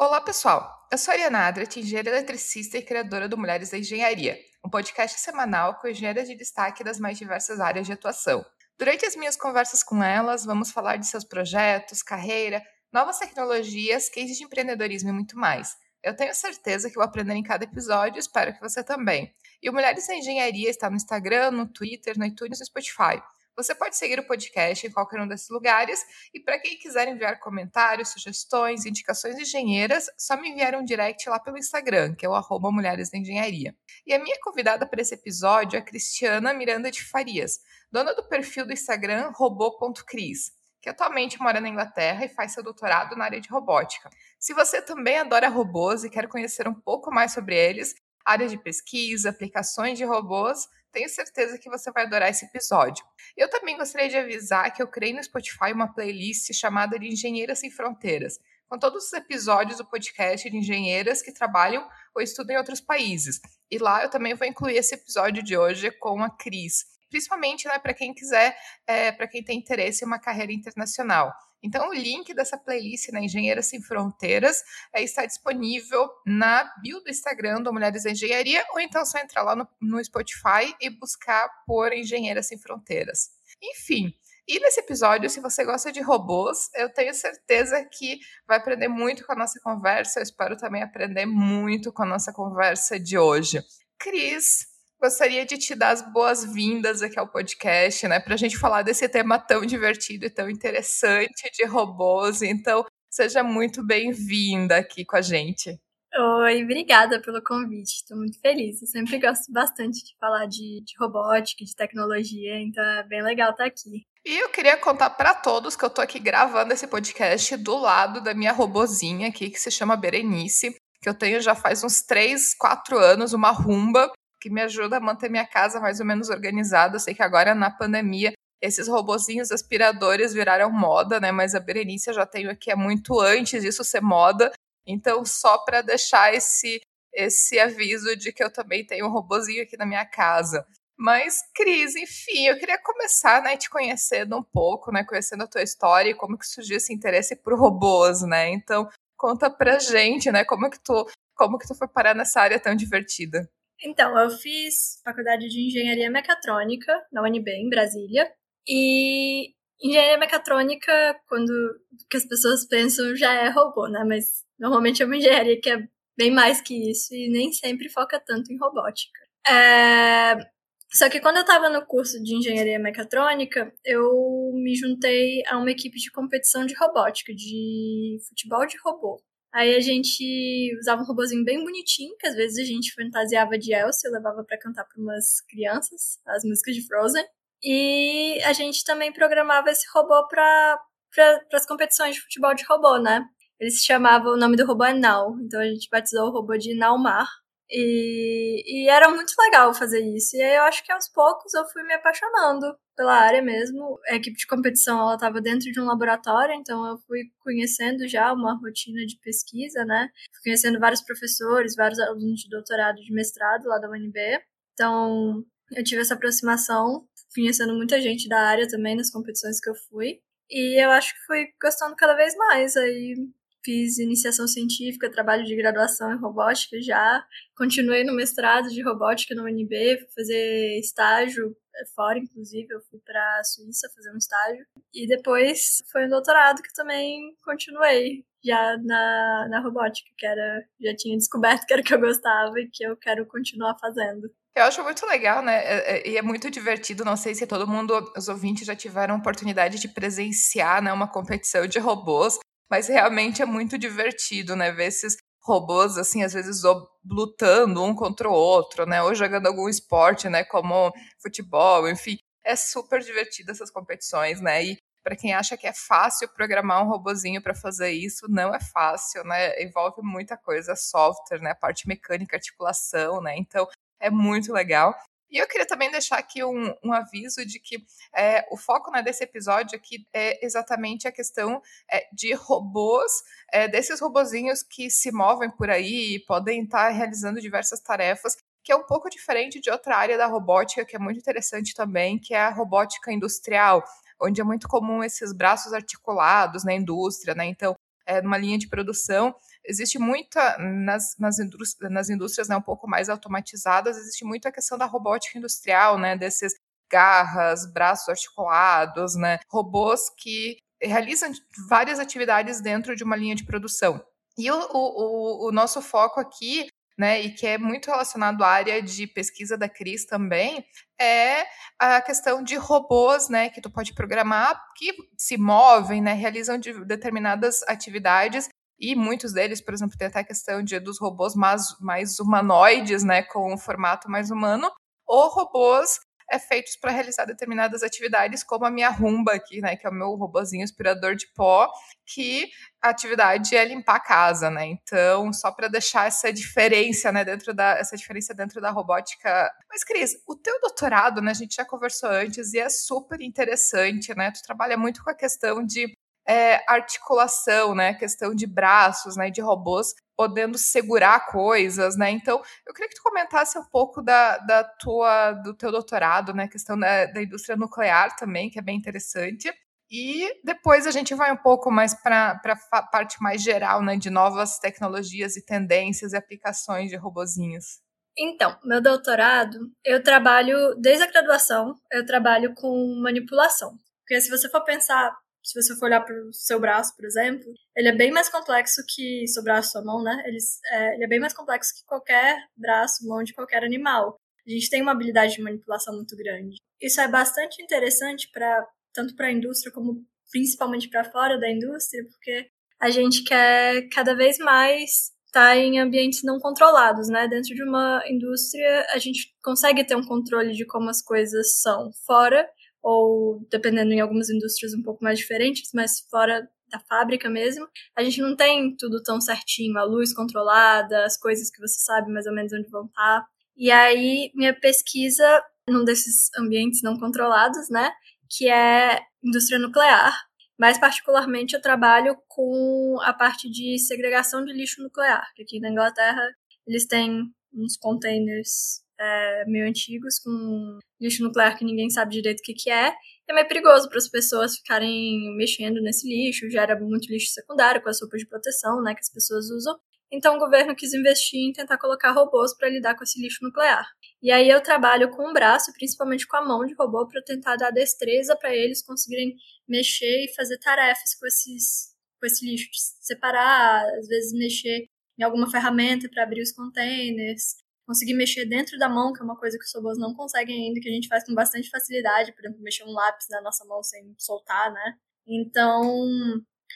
Olá, pessoal! Eu sou a Ariana Adrat, engenheira eletricista e criadora do Mulheres da Engenharia, um podcast semanal com engenheiras de destaque das mais diversas áreas de atuação. Durante as minhas conversas com elas, vamos falar de seus projetos, carreira, novas tecnologias, cases de empreendedorismo e muito mais. Eu tenho certeza que vou aprender em cada episódio, espero que você também. E o Mulheres da Engenharia está no Instagram, no Twitter, no iTunes e no Spotify. Você pode seguir o podcast em qualquer um desses lugares e para quem quiser enviar comentários, sugestões, indicações engenheiras, só me enviar um direct lá pelo Instagram, que é o arroba Mulheres da Engenharia. E a minha convidada para esse episódio é a Cristiana Miranda de Farias, dona do perfil do Instagram robô.cris que atualmente mora na Inglaterra e faz seu doutorado na área de robótica. Se você também adora robôs e quer conhecer um pouco mais sobre eles, áreas de pesquisa, aplicações de robôs, tenho certeza que você vai adorar esse episódio. Eu também gostaria de avisar que eu criei no Spotify uma playlist chamada de Engenheiras Sem Fronteiras, com todos os episódios do podcast de engenheiras que trabalham ou estudam em outros países. E lá eu também vou incluir esse episódio de hoje com a Cris, principalmente né, para quem quiser, é, para quem tem interesse em uma carreira internacional. Então, o link dessa playlist na Engenheiras Sem Fronteiras é, está disponível na bio do Instagram do Mulheres da Engenharia, ou então só entrar lá no, no Spotify e buscar por Engenheiras Sem Fronteiras. Enfim, e nesse episódio, se você gosta de robôs, eu tenho certeza que vai aprender muito com a nossa conversa. Eu espero também aprender muito com a nossa conversa de hoje. Cris, gostaria de te dar as boas-vindas aqui ao podcast, né, para a gente falar desse tema tão divertido e tão interessante de robôs. Então, seja muito bem-vinda aqui com a gente. Oi, obrigada pelo convite. Estou muito feliz. Eu sempre gosto bastante de falar de, de robótica, de tecnologia, então é bem legal estar aqui. E eu queria contar para todos que eu estou aqui gravando esse podcast do lado da minha robozinha aqui, que se chama Berenice, que eu tenho já faz uns 3, 4 anos, uma rumba, que me ajuda a manter minha casa mais ou menos organizada. Eu sei que agora na pandemia esses robozinhos aspiradores viraram moda, né? Mas a Berenice eu já tenho aqui há muito antes disso ser moda. Então, só para deixar esse esse aviso de que eu também tenho um robozinho aqui na minha casa. Mas, Cris, enfim, eu queria começar, né, te conhecendo um pouco, né, conhecendo a tua história e como que surgiu esse interesse por robôs, né? Então, conta pra gente, né, como que tu, como que tu foi parar nessa área tão divertida. Então, eu fiz faculdade de engenharia mecatrônica na UNB, em Brasília. E engenharia mecatrônica, quando que as pessoas pensam, já é robô, né? Mas normalmente é uma engenharia que é bem mais que isso e nem sempre foca tanto em robótica. É... Só que quando eu estava no curso de engenharia mecatrônica, eu me juntei a uma equipe de competição de robótica, de futebol de robô. Aí a gente usava um robozinho bem bonitinho, que às vezes a gente fantasiava de Elsa e levava para cantar para umas crianças, as músicas de Frozen. E a gente também programava esse robô para pra, as competições de futebol de robô, né? Ele se chamava, o nome do robô é Nau, então a gente batizou o robô de Naumar. E, e era muito legal fazer isso. E aí eu acho que aos poucos eu fui me apaixonando pela área mesmo. A equipe de competição ela estava dentro de um laboratório, então eu fui conhecendo já uma rotina de pesquisa, né? Fui conhecendo vários professores, vários alunos de doutorado, de mestrado lá da UNB. Então eu tive essa aproximação, conhecendo muita gente da área também nas competições que eu fui. E eu acho que fui gostando cada vez mais. Aí fiz iniciação científica, trabalho de graduação em robótica já, continuei no mestrado de robótica no UNB, fui fazer estágio é, fora, inclusive, eu fui para a Suíça fazer um estágio, e depois foi um doutorado que também continuei já na, na robótica, que era, já tinha descoberto que era o que eu gostava e que eu quero continuar fazendo. Eu acho muito legal, né? É, é, e é muito divertido. Não sei se todo mundo, os ouvintes já tiveram oportunidade de presenciar né, uma competição de robôs. Mas realmente é muito divertido, né? Ver esses robôs, assim, às vezes lutando um contra o outro, né? Ou jogando algum esporte, né? Como futebol, enfim. É super divertido essas competições, né? E para quem acha que é fácil programar um robozinho para fazer isso, não é fácil, né? Envolve muita coisa, software, né? Parte mecânica, articulação, né? Então é muito legal. E eu queria também deixar aqui um, um aviso de que é, o foco né, desse episódio aqui é exatamente a questão é, de robôs, é, desses robozinhos que se movem por aí e podem estar realizando diversas tarefas, que é um pouco diferente de outra área da robótica, que é muito interessante também, que é a robótica industrial, onde é muito comum esses braços articulados na indústria, né? Então, é, numa linha de produção, existe muita, nas, nas, indústrias, nas indústrias né, um pouco mais automatizadas, existe muito a questão da robótica industrial, né, desses garras, braços articulados, né, robôs que realizam várias atividades dentro de uma linha de produção. E o, o, o nosso foco aqui né, e que é muito relacionado à área de pesquisa da Cris também, é a questão de robôs, né, que tu pode programar, que se movem, né, realizam de determinadas atividades e muitos deles, por exemplo, tem até a questão de, dos robôs mais, mais humanoides, né, com um formato mais humano, ou robôs é feitos para realizar determinadas atividades, como a minha rumba aqui, né, que é o meu robozinho aspirador de pó, que a atividade é limpar a casa, né? Então, só para deixar essa diferença, né, dentro da essa diferença dentro da robótica. Mas Cris, o teu doutorado, né, a gente já conversou antes e é super interessante, né? Tu trabalha muito com a questão de é, articulação, né, questão de braços, né, de robôs podendo segurar coisas, né? Então, eu queria que tu comentasse um pouco da, da tua, do teu doutorado, né? Questão da, da indústria nuclear também, que é bem interessante. E depois a gente vai um pouco mais para a parte mais geral, né? De novas tecnologias e tendências e aplicações de robozinhos. Então, meu doutorado, eu trabalho, desde a graduação, eu trabalho com manipulação. Porque se você for pensar se você for olhar para o seu braço, por exemplo, ele é bem mais complexo que seu braço, sua mão, né? Ele é, ele é bem mais complexo que qualquer braço, mão de qualquer animal. A gente tem uma habilidade de manipulação muito grande. Isso é bastante interessante para tanto para a indústria como principalmente para fora da indústria, porque a gente quer cada vez mais estar tá em ambientes não controlados, né? Dentro de uma indústria, a gente consegue ter um controle de como as coisas são. Fora, ou dependendo em algumas indústrias um pouco mais diferentes, mas fora da fábrica mesmo, a gente não tem tudo tão certinho, a luz controlada, as coisas que você sabe mais ou menos onde vão estar. E aí, minha pesquisa num desses ambientes não controlados, né, que é indústria nuclear. Mais particularmente, eu trabalho com a parte de segregação de lixo nuclear, que aqui na Inglaterra eles têm uns containers é, meio antigos, com lixo nuclear que ninguém sabe direito o que, que é. É meio perigoso para as pessoas ficarem mexendo nesse lixo, gera muito lixo secundário com as roupas de proteção né, que as pessoas usam. Então o governo quis investir em tentar colocar robôs para lidar com esse lixo nuclear. E aí eu trabalho com o braço, principalmente com a mão de robô, para tentar dar destreza para eles conseguirem mexer e fazer tarefas com esses com esse lixo, separar, às vezes mexer em alguma ferramenta para abrir os containers, conseguir mexer dentro da mão, que é uma coisa que os robôs não conseguem ainda, que a gente faz com bastante facilidade, por exemplo, mexer um lápis na nossa mão sem soltar, né? Então,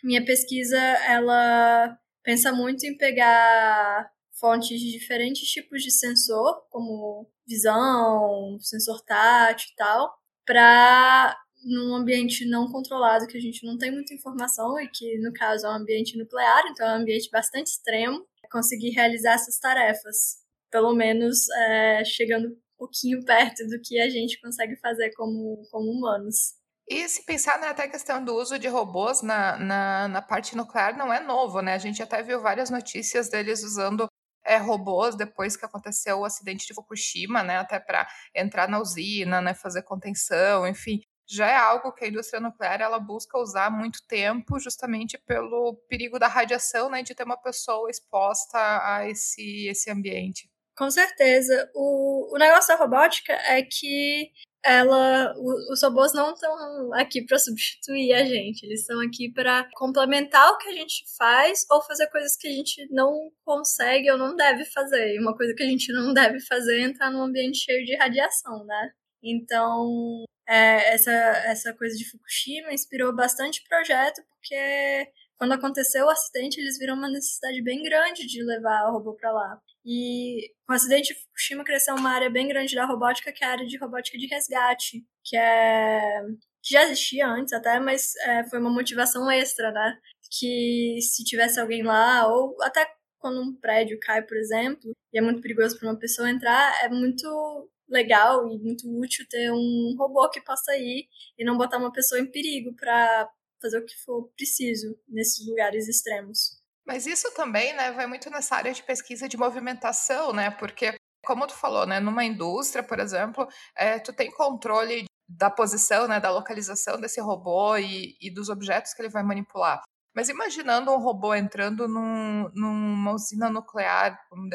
minha pesquisa, ela pensa muito em pegar fontes de diferentes tipos de sensor, como visão, sensor tátil e tal, para num ambiente não controlado que a gente não tem muita informação e que no caso é um ambiente nuclear, então é um ambiente bastante extremo, conseguir realizar essas tarefas pelo menos é, chegando um pouquinho perto do que a gente consegue fazer como, como humanos. E se pensar né, até a questão do uso de robôs na, na, na, parte nuclear não é novo, né? A gente até viu várias notícias deles usando é, robôs depois que aconteceu o acidente de Fukushima, né? Até para entrar na usina, né? Fazer contenção, enfim. Já é algo que a indústria nuclear ela busca usar há muito tempo, justamente pelo perigo da radiação, né? De ter uma pessoa exposta a esse, esse ambiente. Com certeza. O, o negócio da robótica é que ela, o, os robôs não estão aqui para substituir a gente, eles estão aqui para complementar o que a gente faz ou fazer coisas que a gente não consegue ou não deve fazer. E uma coisa que a gente não deve fazer é entrar num ambiente cheio de radiação, né? Então, é, essa, essa coisa de Fukushima inspirou bastante projeto, porque quando aconteceu o acidente, eles viram uma necessidade bem grande de levar o robô para lá. E com o acidente de Fukushima cresceu uma área bem grande da robótica, que é a área de robótica de resgate, que é que já existia antes até, mas é, foi uma motivação extra, né? Que se tivesse alguém lá, ou até quando um prédio cai, por exemplo, e é muito perigoso para uma pessoa entrar, é muito legal e muito útil ter um robô que possa ir e não botar uma pessoa em perigo para fazer o que for preciso nesses lugares extremos. Mas isso também, né, vai muito nessa área de pesquisa de movimentação, né? Porque, como tu falou, né, numa indústria, por exemplo, é, tu tem controle da posição, né, da localização desse robô e, e dos objetos que ele vai manipular. Mas imaginando um robô entrando num, numa usina nuclear, um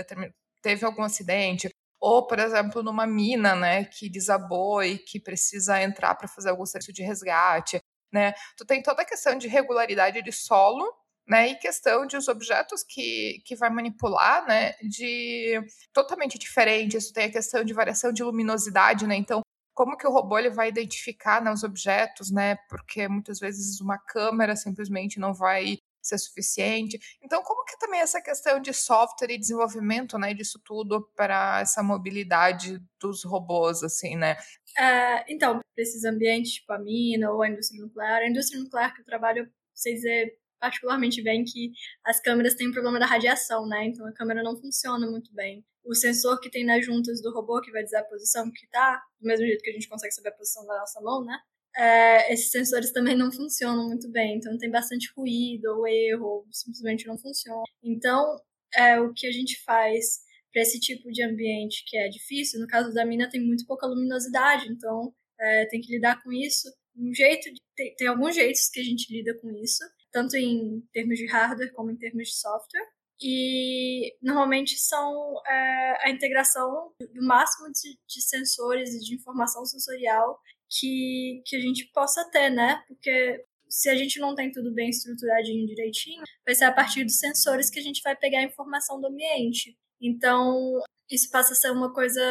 teve algum acidente, ou, por exemplo, numa mina, né, que desabou e que precisa entrar para fazer algum serviço de resgate, né? Tu tem toda a questão de regularidade de solo, né, e questão de os objetos que, que vai manipular, né, de totalmente diferentes. Tu tem a questão de variação de luminosidade, né? Então, como que o robô ele vai identificar né, os objetos, né? Porque muitas vezes uma câmera simplesmente não vai ser suficiente. Então, como que também essa questão de software e desenvolvimento, né, disso tudo para essa mobilidade dos robôs, assim, né? É, então, para esses ambientes, tipo a mina ou a indústria nuclear, a indústria nuclear que eu trabalho, sei dizer particularmente bem que as câmeras têm um problema da radiação, né? Então a câmera não funciona muito bem. O sensor que tem nas juntas do robô, que vai dizer a posição que tá, do mesmo jeito que a gente consegue saber a posição da nossa mão, né? é, esses sensores também não funcionam muito bem. Então tem bastante ruído ou erro, ou simplesmente não funciona. Então, é, o que a gente faz para esse tipo de ambiente que é difícil, no caso da mina tem muito pouca luminosidade, então é, tem que lidar com isso. Um jeito de, tem, tem alguns jeitos que a gente lida com isso, tanto em termos de hardware como em termos de software e normalmente são é, a integração do máximo de, de, sensores e de informação sensorial que, que a gente possa ter, né? Porque se a gente não tem tudo bem estruturadinho direitinho, vai ser a partir dos sensores que a gente vai pegar a informação do ambiente. Então, isso passa a ser uma coisa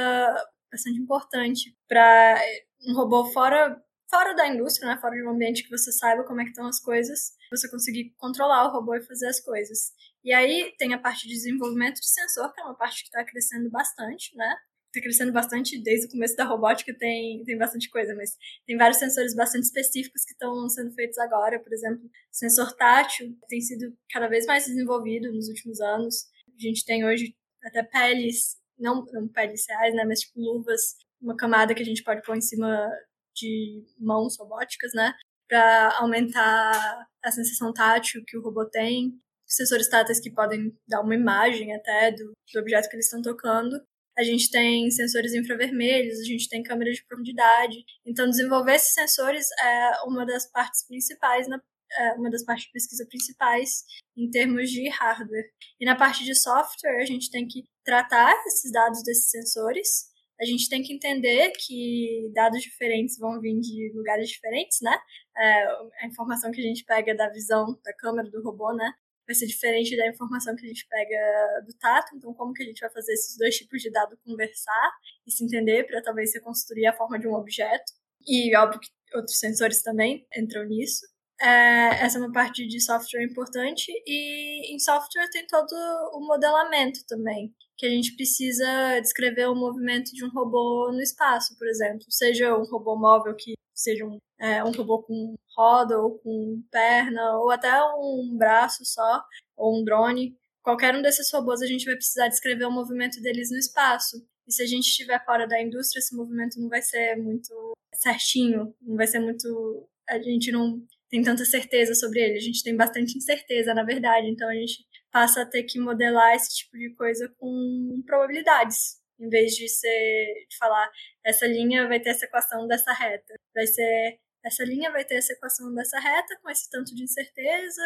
bastante importante para um robô fora fora da indústria, né, fora de um ambiente que você saiba como é que estão as coisas, você conseguir controlar o robô e fazer as coisas. E aí tem a parte de desenvolvimento de sensor, que é uma parte que está crescendo bastante, né? está crescendo bastante desde o começo da robótica, tem, tem bastante coisa, mas tem vários sensores bastante específicos que estão sendo feitos agora. Por exemplo, sensor tátil tem sido cada vez mais desenvolvido nos últimos anos. A gente tem hoje até peles, não, não peles reais, né, mas tipo luvas, uma camada que a gente pode pôr em cima de mãos robóticas, né, para aumentar a sensação tátil que o robô tem. Sensores táteis que podem dar uma imagem até do, do objeto que eles estão tocando a gente tem sensores infravermelhos, a gente tem câmeras de profundidade. Então, desenvolver esses sensores é uma das partes principais, na, é uma das partes de pesquisa principais em termos de hardware. E na parte de software, a gente tem que tratar esses dados desses sensores. A gente tem que entender que dados diferentes vão vir de lugares diferentes, né? É, a informação que a gente pega da visão da câmera do robô, né? vai ser diferente da informação que a gente pega do tato. Então, como que a gente vai fazer esses dois tipos de dado conversar e se entender para talvez reconstruir a forma de um objeto? E óbvio que outros sensores também entram nisso. É, essa é uma parte de software importante e em software tem todo o modelamento também, que a gente precisa descrever o movimento de um robô no espaço, por exemplo, seja um robô móvel que seja um, é, um robô com roda ou com perna ou até um braço só ou um drone. Qualquer um desses robôs a gente vai precisar descrever o movimento deles no espaço. E se a gente estiver fora da indústria, esse movimento não vai ser muito certinho, não vai ser muito. A gente não tem tanta certeza sobre ele. A gente tem bastante incerteza, na verdade. Então a gente passa a ter que modelar esse tipo de coisa com probabilidades, em vez de ser de falar essa linha vai ter essa equação dessa reta, vai ser essa linha vai ter essa equação dessa reta com esse tanto de incerteza,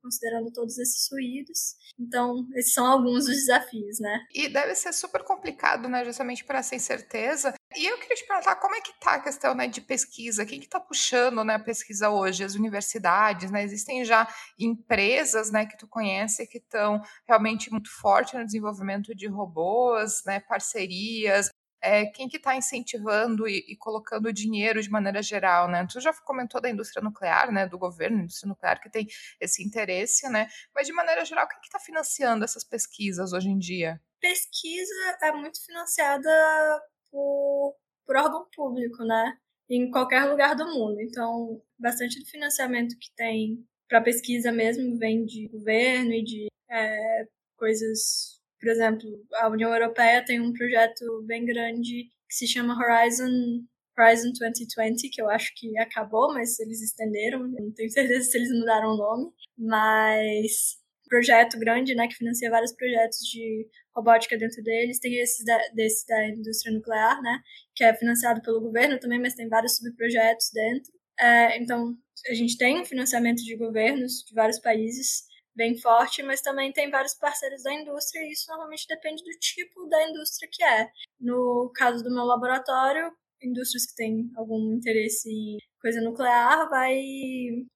considerando todos esses ruídos. Então, esses são alguns dos desafios, né? E deve ser super complicado, né, justamente por essa incerteza. E eu queria te perguntar como é que tá a questão né, de pesquisa? Quem que está puxando né, a pesquisa hoje? As universidades, né? Existem já empresas né, que tu conhece que estão realmente muito fortes no desenvolvimento de robôs, né, parcerias, é, quem que está incentivando e, e, colocando dinheiro de maneira geral, né? Tu já comentou da indústria nuclear, né? Do governo, indústria nuclear que tem esse interesse, né? Mas de maneira geral, quem que está financiando essas pesquisas hoje em dia? Pesquisa é muito financiada por, por órgão público, né? Em qualquer lugar do mundo. Então, bastante do financiamento que tem para pesquisa mesmo vem de governo e de é, coisas por exemplo, a União Europeia tem um projeto bem grande que se chama Horizon Horizon 2020, que eu acho que acabou, mas eles estenderam, não tenho certeza se eles mudaram o nome, mas projeto grande, né, que financia vários projetos de robótica dentro deles, tem esse da, desse da indústria nuclear, né, que é financiado pelo governo também, mas tem vários subprojetos dentro. É, então, a gente tem financiamento de governos de vários países bem forte, mas também tem vários parceiros da indústria e isso normalmente depende do tipo da indústria que é. No caso do meu laboratório, indústrias que têm algum interesse em coisa nuclear vai,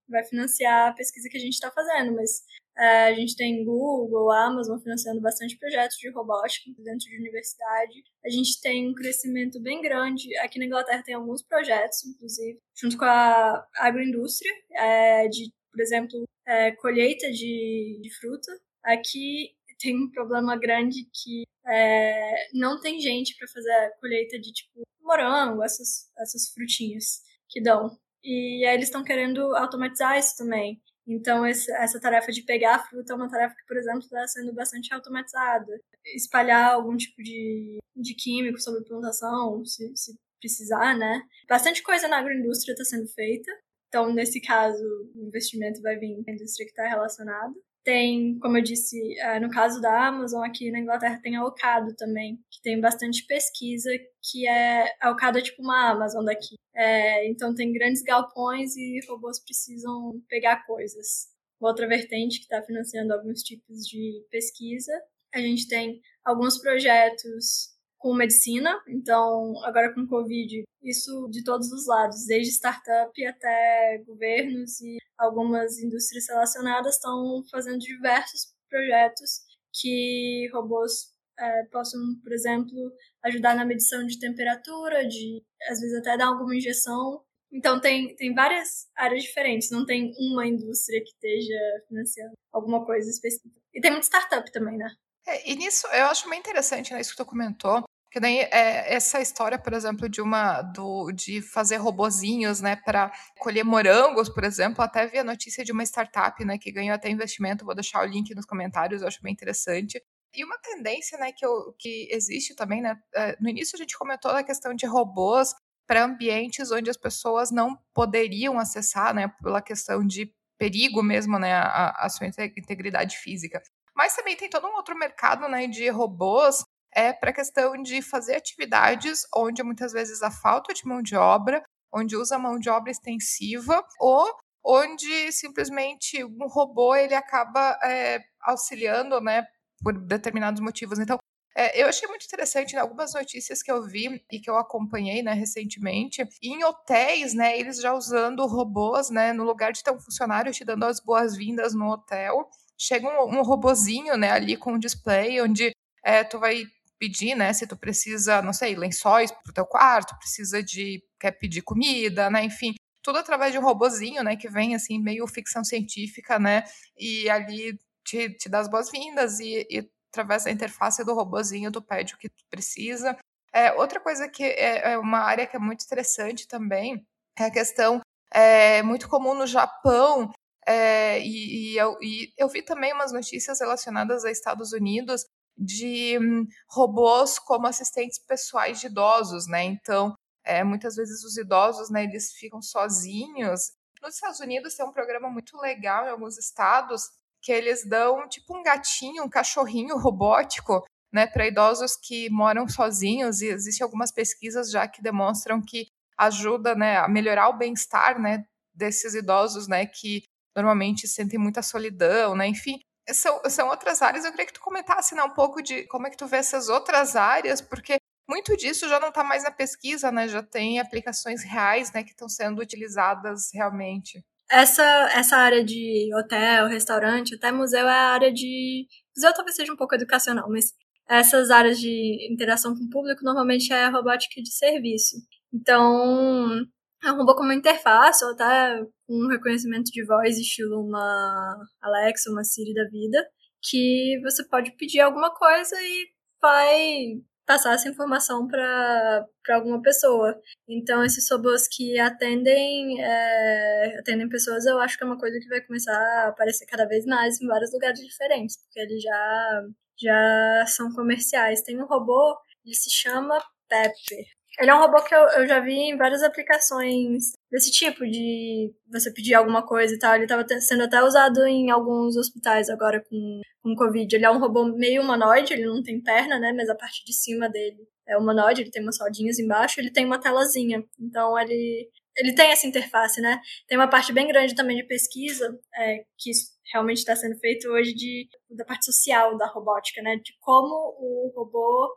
vai financiar a pesquisa que a gente está fazendo, mas é, a gente tem Google, Amazon financiando bastante projetos de robótica dentro de universidade. A gente tem um crescimento bem grande. Aqui na Inglaterra tem alguns projetos, inclusive, junto com a agroindústria, é, de, por exemplo, é, colheita de, de fruta. Aqui tem um problema grande que é, não tem gente para fazer a colheita de tipo morango, essas, essas frutinhas que dão. E aí eles estão querendo automatizar isso também. Então, esse, essa tarefa de pegar a fruta é uma tarefa que, por exemplo, está sendo bastante automatizada. Espalhar algum tipo de, de químico sobre plantação, se, se precisar, né? Bastante coisa na agroindústria está sendo feita. Então, nesse caso, o investimento vai vir da indústria que está relacionada. Tem, como eu disse, eh, no caso da Amazon, aqui na Inglaterra tem a Ocado também, que tem bastante pesquisa, que é. A Ocado é tipo uma Amazon daqui. É, então tem grandes galpões e robôs precisam pegar coisas. Outra vertente que está financiando alguns tipos de pesquisa. A gente tem alguns projetos com medicina, então agora com Covid, isso de todos os lados, desde startup até governos e algumas indústrias relacionadas estão fazendo diversos projetos que robôs é, possam, por exemplo, ajudar na medição de temperatura, de às vezes até dar alguma injeção. Então tem, tem várias áreas diferentes, não tem uma indústria que esteja financiando alguma coisa específica. E tem muita startup também, né? É, e nisso eu acho bem interessante né, isso que tu comentou, que daí é, essa história, por exemplo, de uma do, de fazer robozinhos, né, para colher morangos, por exemplo, até vi a notícia de uma startup, né, que ganhou até investimento. Vou deixar o link nos comentários, eu acho bem interessante. E uma tendência, né, que, eu, que existe também, né, é, no início a gente comentou a questão de robôs para ambientes onde as pessoas não poderiam acessar, né, pela questão de perigo mesmo, né, a, a sua integridade física. Mas também tem todo um outro mercado, né, de robôs é para a questão de fazer atividades onde muitas vezes a falta de mão de obra, onde usa mão de obra extensiva, ou onde simplesmente um robô ele acaba é, auxiliando, né, por determinados motivos. Então, é, eu achei muito interessante né, algumas notícias que eu vi e que eu acompanhei né, recentemente. Em hotéis, né, eles já usando robôs, né, no lugar de ter um funcionário te dando as boas-vindas no hotel, chega um, um robozinho, né, ali com um display onde é, tu vai pedir, né? Se tu precisa, não sei, lençóis para o teu quarto, precisa de quer pedir comida, né? Enfim, tudo através de um robozinho, né? Que vem assim meio ficção científica, né? E ali te, te dá as boas-vindas e, e, através da interface do robozinho tu pede o que tu precisa. É, outra coisa que é, é uma área que é muito interessante também é a questão é muito comum no Japão é, e, e, eu, e, eu, vi também umas notícias relacionadas a Estados Unidos de hum, robôs como assistentes pessoais de idosos, né? Então, é, muitas vezes os idosos, né, eles ficam sozinhos. Nos Estados Unidos tem um programa muito legal em alguns estados que eles dão tipo um gatinho, um cachorrinho robótico, né, para idosos que moram sozinhos e existem algumas pesquisas já que demonstram que ajuda, né, a melhorar o bem-estar, né, desses idosos, né, que normalmente sentem muita solidão, né, enfim, são, são outras áreas. Eu queria que tu comentasse né, um pouco de como é que tu vê essas outras áreas, porque muito disso já não está mais na pesquisa, né? Já tem aplicações reais, né, que estão sendo utilizadas realmente. Essa, essa área de hotel, restaurante, até museu é a área de. Museu talvez seja um pouco educacional, mas essas áreas de interação com o público normalmente é robótica de serviço. Então, é um robô com uma interface, ou até um reconhecimento de voz, estilo uma Alexa, uma Siri da vida, que você pode pedir alguma coisa e vai passar essa informação para alguma pessoa. Então, esses robôs que atendem, é, atendem pessoas, eu acho que é uma coisa que vai começar a aparecer cada vez mais em vários lugares diferentes, porque eles já, já são comerciais. Tem um robô, ele se chama Pepper. Ele é um robô que eu, eu já vi em várias aplicações desse tipo, de você pedir alguma coisa e tal. Ele estava sendo até usado em alguns hospitais agora com, com Covid. Ele é um robô meio humanoide, ele não tem perna, né? Mas a parte de cima dele é humanoide, ele tem umas rodinhas embaixo, ele tem uma telazinha. Então ele ele tem essa interface, né? Tem uma parte bem grande também de pesquisa é, que realmente está sendo feito hoje de, da parte social da robótica, né? De como o robô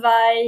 vai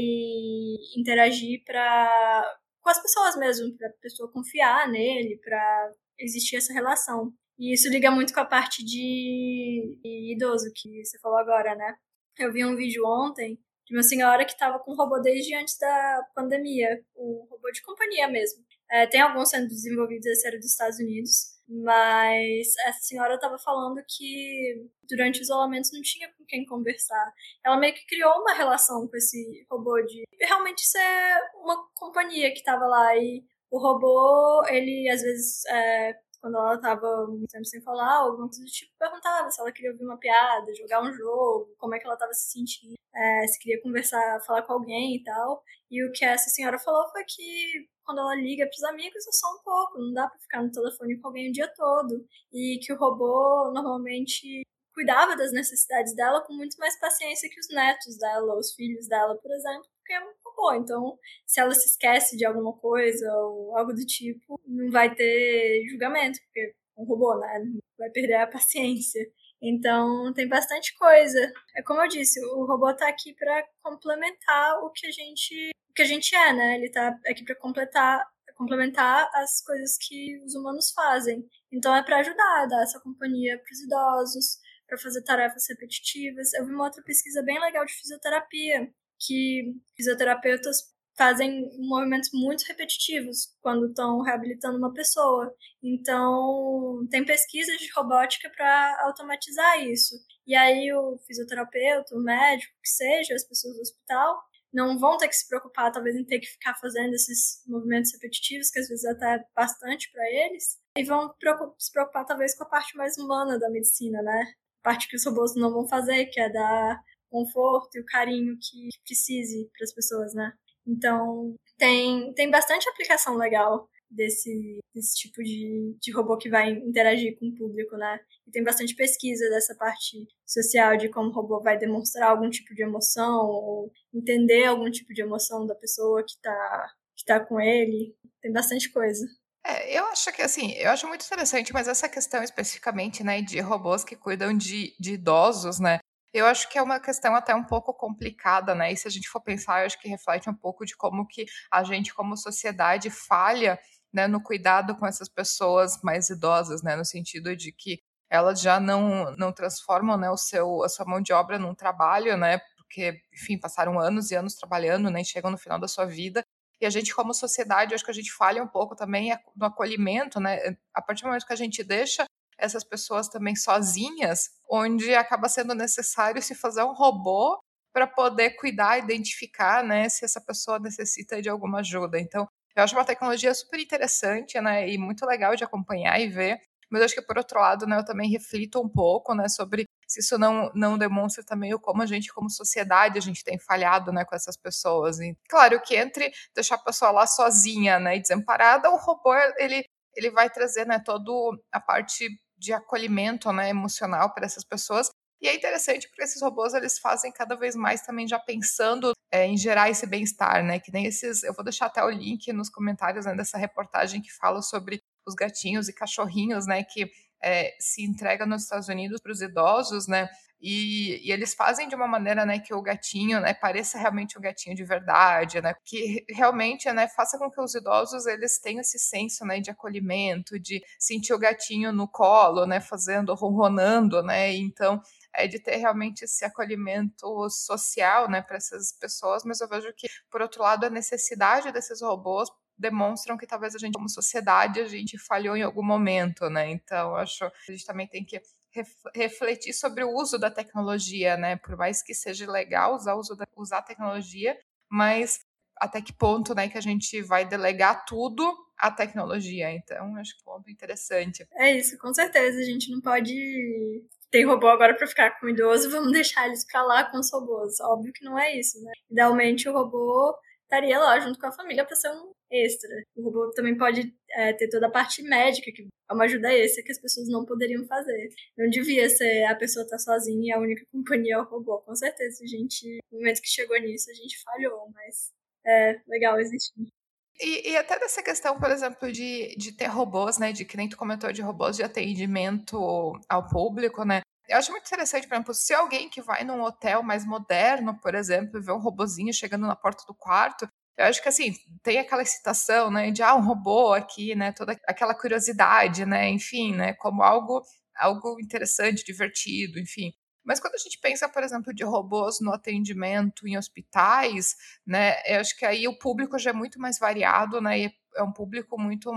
interagir para com as pessoas mesmo, para a pessoa confiar nele, para existir essa relação. E isso liga muito com a parte de, idoso que você falou agora, né? Eu vi um vídeo ontem de uma senhora que estava com um robô desde antes da pandemia, um robô de companhia mesmo. É, tem alguns sendo desenvolvidos, esse era dos Estados Unidos, mas essa senhora estava falando que durante o isolamento não tinha com quem conversar. Ela meio que criou uma relação com esse robô de realmente ser uma companhia que estava lá e o robô, ele às vezes é, quando ela tava muito tempo sem falar, alguma coisa do tipo, perguntava se ela queria ouvir uma piada, jogar um jogo, como é que ela tava se sentindo, é, se queria conversar, falar com alguém e tal. E o que essa senhora falou foi que quando ela liga pros amigos é só um pouco, não dá pra ficar no telefone com alguém o dia todo. E que o robô normalmente cuidava das necessidades dela com muito mais paciência que os netos dela, os filhos dela, por exemplo, porque é um robô. Então, se ela se esquece de alguma coisa ou algo do tipo, não vai ter julgamento, porque é um robô, né? Vai perder a paciência. Então, tem bastante coisa. É como eu disse, o robô tá aqui para complementar o que a gente, o que a gente é, né? Ele tá aqui para completar complementar as coisas que os humanos fazem. Então é para ajudar, dar essa companhia para os idosos, para fazer tarefas repetitivas. Eu vi uma outra pesquisa bem legal de fisioterapia, que fisioterapeutas fazem movimentos muito repetitivos quando estão reabilitando uma pessoa. Então, tem pesquisas de robótica para automatizar isso. E aí o fisioterapeuta, o médico, que seja, as pessoas do hospital, não vão ter que se preocupar, talvez, em ter que ficar fazendo esses movimentos repetitivos, que às vezes até é bastante para eles, e vão se preocupar, talvez, com a parte mais humana da medicina, né? parte que os robôs não vão fazer, que é dar conforto e o carinho que precise para as pessoas, né? Então, tem, tem bastante aplicação legal desse, desse tipo de, de robô que vai interagir com o público, né? E tem bastante pesquisa dessa parte social de como o robô vai demonstrar algum tipo de emoção ou entender algum tipo de emoção da pessoa que está que tá com ele. Tem bastante coisa. É, eu acho que assim, eu acho muito interessante, mas essa questão especificamente, né, de robôs que cuidam de, de idosos, né, eu acho que é uma questão até um pouco complicada, né? E se a gente for pensar, eu acho que reflete um pouco de como que a gente, como sociedade, falha né, no cuidado com essas pessoas mais idosas, né? No sentido de que elas já não, não transformam né, o seu, a sua mão de obra num trabalho, né? Porque, enfim, passaram anos e anos trabalhando, né? Chegam no final da sua vida e a gente, como sociedade, acho que a gente falha um pouco também no acolhimento, né? A partir do momento que a gente deixa essas pessoas também sozinhas, onde acaba sendo necessário se fazer um robô para poder cuidar, identificar, né, se essa pessoa necessita de alguma ajuda. Então, eu acho uma tecnologia super interessante, né, e muito legal de acompanhar e ver. Mas acho que por outro lado, né, eu também reflito um pouco, né, sobre se isso não, não demonstra também o como a gente, como sociedade, a gente tem falhado, né, com essas pessoas. E, claro que entre deixar a pessoa lá sozinha, né, e desamparada, o robô, ele, ele vai trazer, né, toda a parte de acolhimento, né, emocional para essas pessoas. E é interessante porque esses robôs eles fazem cada vez mais também já pensando é, em gerar esse bem-estar, né? Que nem esses. Eu vou deixar até o link nos comentários né, dessa reportagem que fala sobre os gatinhos e cachorrinhos, né? Que é, se entrega nos Estados Unidos para os idosos, né? E, e, eles fazem de uma maneira, né, que o gatinho, né, pareça realmente um gatinho de verdade, né, que realmente, né, faça com que os idosos eles tenham esse senso, né, de acolhimento, de sentir o gatinho no colo, né, fazendo, ronronando, né, então é de ter realmente esse acolhimento social, né, para essas pessoas, mas eu vejo que, por outro lado, a necessidade desses robôs demonstram que talvez a gente, como sociedade, a gente falhou em algum momento, né? Então, acho que a gente também tem que refletir sobre o uso da tecnologia, né? Por mais que seja legal usar, usar a tecnologia, mas até que ponto, né, que a gente vai delegar tudo à tecnologia. Então, acho que é um ponto interessante. É isso, com certeza. A gente não pode ter robô agora para ficar com o idoso, vamos deixar eles para lá com os robôs. Óbvio que não é isso, né? Idealmente o robô estaria lá junto com a família para ser um extra. O robô também pode é, ter toda a parte médica, que é uma ajuda extra que as pessoas não poderiam fazer. Não devia ser a pessoa estar tá sozinha e a única companhia é o robô. Com certeza, a gente, no momento que chegou nisso, a gente falhou, mas é legal existir. E, e, até dessa questão, por exemplo, de, de ter robôs, né? De que nem tu comentou de robôs de atendimento ao público, né? Eu acho muito interessante, por exemplo, se alguém que vai num hotel mais moderno, por exemplo, vê um robozinho chegando na porta do quarto, eu acho que assim, tem aquela excitação, né, de ah, um robô aqui, né, toda aquela curiosidade, né, enfim, né, como algo algo interessante, divertido, enfim. Mas quando a gente pensa, por exemplo, de robôs no atendimento em hospitais, né, eu acho que aí o público já é muito mais variado, né, e é um público muito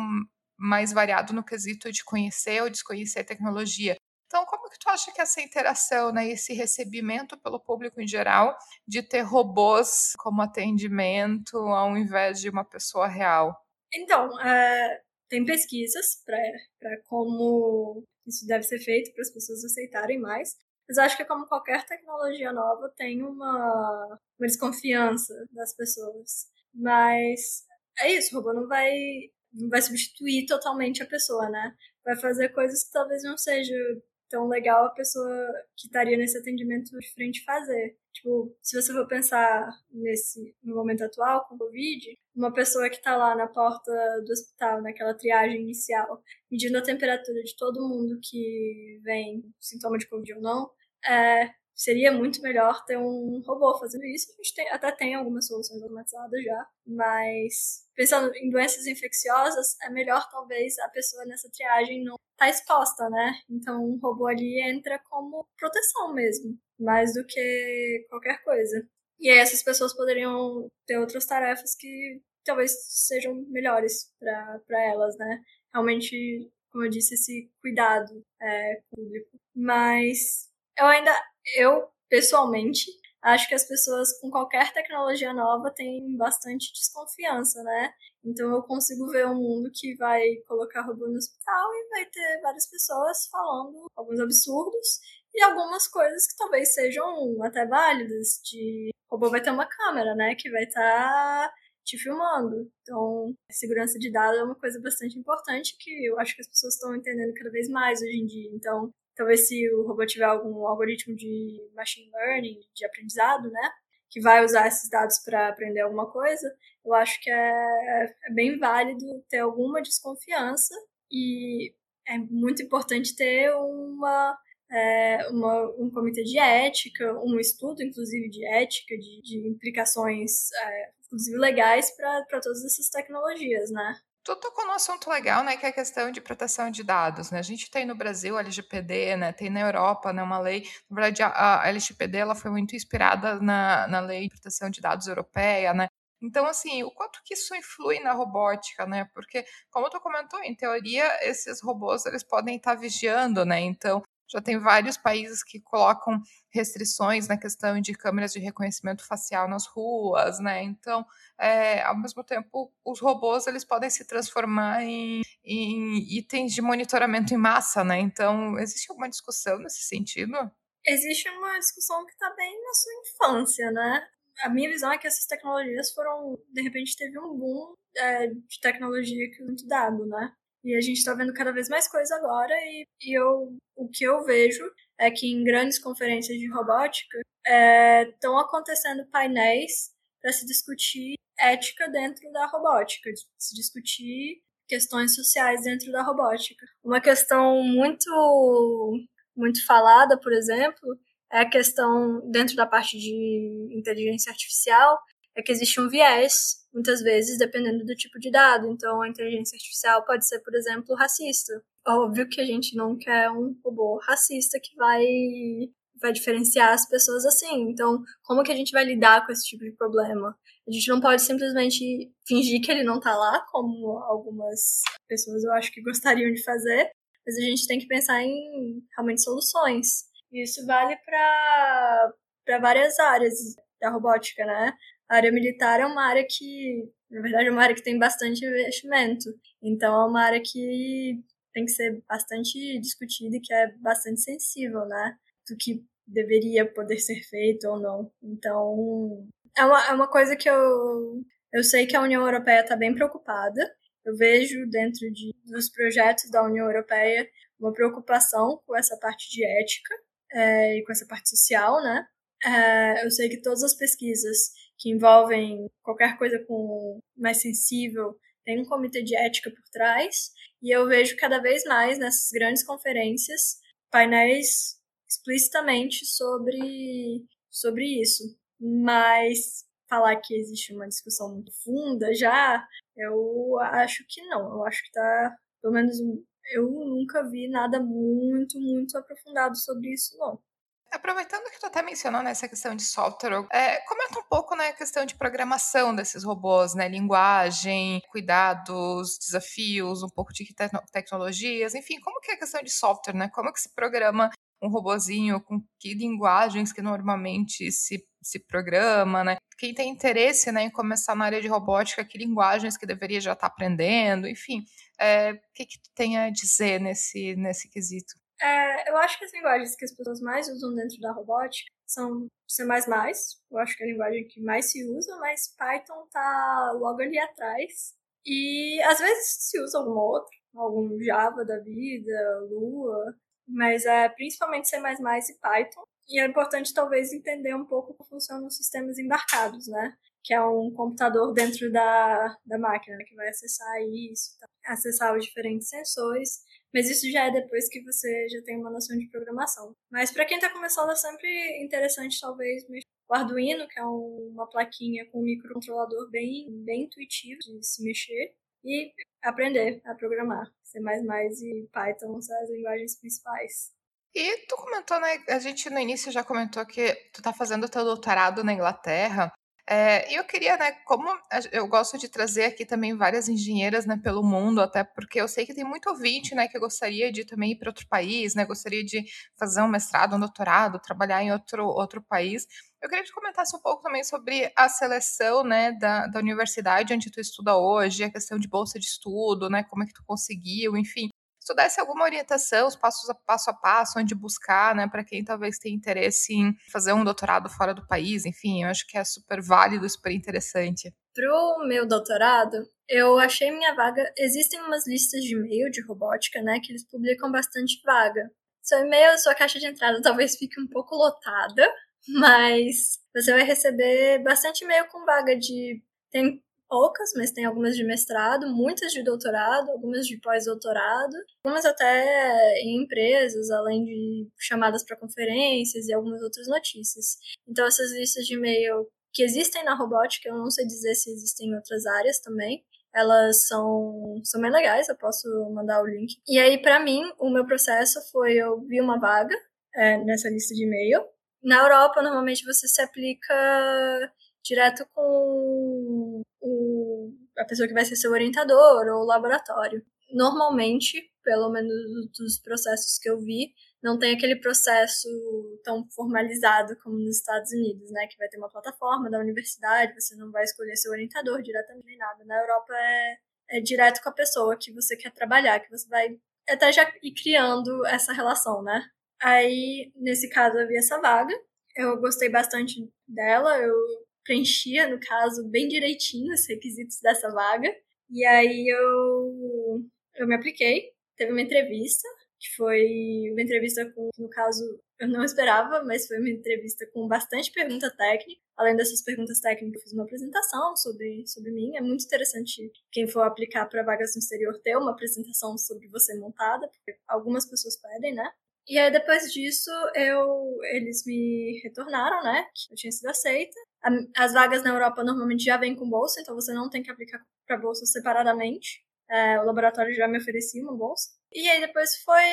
mais variado no quesito de conhecer ou desconhecer a tecnologia. Então, como que tu acha que essa interação, né, esse recebimento pelo público em geral, de ter robôs como atendimento ao invés de uma pessoa real? Então, é, tem pesquisas para como isso deve ser feito para as pessoas aceitarem mais. Mas acho que como qualquer tecnologia nova tem uma, uma desconfiança das pessoas. Mas é isso, o robô não vai, não vai substituir totalmente a pessoa, né? Vai fazer coisas que talvez não sejam tão legal a pessoa que estaria nesse atendimento de frente fazer. Tipo, se você for pensar nesse no momento atual com o Covid, uma pessoa que está lá na porta do hospital, naquela triagem inicial, medindo a temperatura de todo mundo que vem sintoma de Covid ou não, é, seria muito melhor ter um robô fazendo isso. A gente tem, até tem algumas soluções automatizadas já, mas pensando em doenças infecciosas, é melhor talvez a pessoa nessa triagem não estar tá exposta, né? Então um robô ali entra como proteção mesmo, mais do que qualquer coisa. E aí essas pessoas poderiam ter outras tarefas que talvez sejam melhores para elas, né? Realmente, como eu disse, esse cuidado é, público. Mas eu ainda, eu pessoalmente, acho que as pessoas com qualquer tecnologia nova têm bastante desconfiança, né? Então eu consigo ver um mundo que vai colocar robô no hospital e vai ter várias pessoas falando alguns absurdos e algumas coisas que talvez sejam até válidas, de robô vai ter uma câmera, né, que vai estar tá te filmando. Então, segurança de dados é uma coisa bastante importante que eu acho que as pessoas estão entendendo cada vez mais hoje em dia. Então, talvez se o robô tiver algum algoritmo de machine learning, de aprendizado, né, que vai usar esses dados para aprender alguma coisa, eu acho que é, é bem válido ter alguma desconfiança e é muito importante ter uma, é, uma, um comitê de ética, um estudo, inclusive, de ética, de, de implicações, é, inclusive legais, para todas essas tecnologias, né? Tu tocou num assunto legal, né, que é a questão de proteção de dados, né? A gente tem no Brasil a LGPD, né? Tem na Europa, né, uma lei. Na verdade, a, a LGPD ela foi muito inspirada na, na lei de proteção de dados europeia, né? Então, assim, o quanto que isso influi na robótica, né? Porque, como tu comentou, em teoria, esses robôs eles podem estar vigiando, né? Então, já tem vários países que colocam restrições na questão de câmeras de reconhecimento facial nas ruas, né? Então, é, ao mesmo tempo, os robôs eles podem se transformar em, em itens de monitoramento em massa, né? Então, existe alguma discussão nesse sentido? Existe uma discussão que está bem na sua infância, né? A minha visão é que essas tecnologias foram, de repente, teve um boom é, de tecnologia que muito dado, né? E a gente está vendo cada vez mais coisa agora e, e eu, o que eu vejo é que em grandes conferências de robótica estão é, acontecendo painéis para se discutir ética dentro da robótica, se discutir questões sociais dentro da robótica. Uma questão muito muito falada, por exemplo, é a questão dentro da parte de inteligência artificial, é que existe um viés, muitas vezes, dependendo do tipo de dado. Então, a inteligência artificial pode ser, por exemplo, racista. Óbvio que a gente não quer um robô racista que vai, vai diferenciar as pessoas assim. Então, como que a gente vai lidar com esse tipo de problema? A gente não pode simplesmente fingir que ele não tá lá, como algumas pessoas eu acho que gostariam de fazer, mas a gente tem que pensar em realmente soluções. E isso vale para várias áreas da robótica, né? A área militar é uma área que, na verdade, é uma área que tem bastante investimento. Então, é uma área que tem que ser bastante discutida e que é bastante sensível, né? Do que deveria poder ser feito ou não. Então, é uma, é uma coisa que eu, eu sei que a União Europeia está bem preocupada. Eu vejo dentro de, dos projetos da União Europeia uma preocupação com essa parte de ética é, e com essa parte social, né? É, eu sei que todas as pesquisas que envolvem qualquer coisa com mais sensível tem um comitê de ética por trás, e eu vejo cada vez mais nessas grandes conferências painéis explicitamente sobre, sobre isso. Mas falar que existe uma discussão muito funda já, eu acho que não. Eu acho que tá, pelo menos eu nunca vi nada muito, muito aprofundado sobre isso, não. Aproveitando que tu até mencionou nessa questão de software, é, comenta um pouco né, a questão de programação desses robôs, né? Linguagem, cuidados, desafios, um pouco de tecnologias, enfim, como que é a questão de software, né? Como que se programa um robozinho, com que linguagens que normalmente se, se programa, né? Quem tem interesse né, em começar na área de robótica, que linguagens que deveria já estar aprendendo, enfim. É, o que, que tu tem a dizer nesse, nesse quesito? É, eu acho que as linguagens que as pessoas mais usam dentro da robótica são C++, eu acho que é a linguagem que mais se usa, mas Python tá logo ali atrás. E às vezes se usa algum outro, algum Java da vida, Lua, mas é principalmente C++ e Python. E é importante talvez entender um pouco como funcionam os sistemas embarcados, né? Que é um computador dentro da, da máquina que vai acessar isso, tá? acessar os diferentes sensores mas isso já é depois que você já tem uma noção de programação. Mas para quem está começando é sempre interessante, talvez, o Arduino, que é uma plaquinha com um microcontrolador bem, bem intuitivo de se mexer, e aprender a programar. C++ e Python são as linguagens principais. E tu comentou, né? A gente no início já comentou que tu tá fazendo teu doutorado na Inglaterra. É, eu queria, né, como eu gosto de trazer aqui também várias engenheiras, né, pelo mundo, até porque eu sei que tem muito ouvinte, né, que gostaria de também ir para outro país, né, gostaria de fazer um mestrado, um doutorado, trabalhar em outro, outro país. Eu queria que tu comentasse um pouco também sobre a seleção, né, da, da universidade onde tu estuda hoje, a questão de bolsa de estudo, né, como é que tu conseguiu, enfim, se tu desse alguma orientação, os passos a passo a passo, onde buscar, né, para quem talvez tenha interesse em fazer um doutorado fora do país, enfim, eu acho que é super válido, super interessante. Pro meu doutorado, eu achei minha vaga. Existem umas listas de e-mail de robótica, né, que eles publicam bastante vaga. Seu e-mail, sua caixa de entrada talvez fique um pouco lotada, mas você vai receber bastante e-mail com vaga de. Tem poucas, mas tem algumas de mestrado, muitas de doutorado, algumas de pós-doutorado, algumas até em empresas, além de chamadas para conferências e algumas outras notícias. Então, essas listas de e-mail que existem na robótica, eu não sei dizer se existem em outras áreas também. Elas são, são bem legais, eu posso mandar o link. E aí, para mim, o meu processo foi: eu vi uma vaga é, nessa lista de e-mail. Na Europa, normalmente você se aplica direto com o, a pessoa que vai ser seu orientador ou laboratório. Normalmente, pelo menos dos processos que eu vi, não tem aquele processo tão formalizado como nos Estados Unidos, né? Que vai ter uma plataforma da universidade, você não vai escolher seu orientador diretamente nem nada. Na Europa é, é direto com a pessoa que você quer trabalhar, que você vai até já ir criando essa relação, né? Aí, nesse caso, eu vi essa vaga. Eu gostei bastante dela. Eu preenchia, no caso, bem direitinho os requisitos dessa vaga. E aí eu, eu me apliquei, teve uma entrevista, que foi uma entrevista com, no caso, eu não esperava, mas foi uma entrevista com bastante pergunta técnica. Além dessas perguntas técnicas, eu fiz uma apresentação sobre, sobre mim. É muito interessante quem for aplicar para vagas no exterior ter uma apresentação sobre você montada, porque algumas pessoas pedem, né? E aí, depois disso, eu, eles me retornaram, né? Eu tinha sido aceita. As vagas na Europa normalmente já vêm com bolsa, então você não tem que aplicar para bolsa separadamente. É, o laboratório já me oferecia uma bolsa. E aí depois foi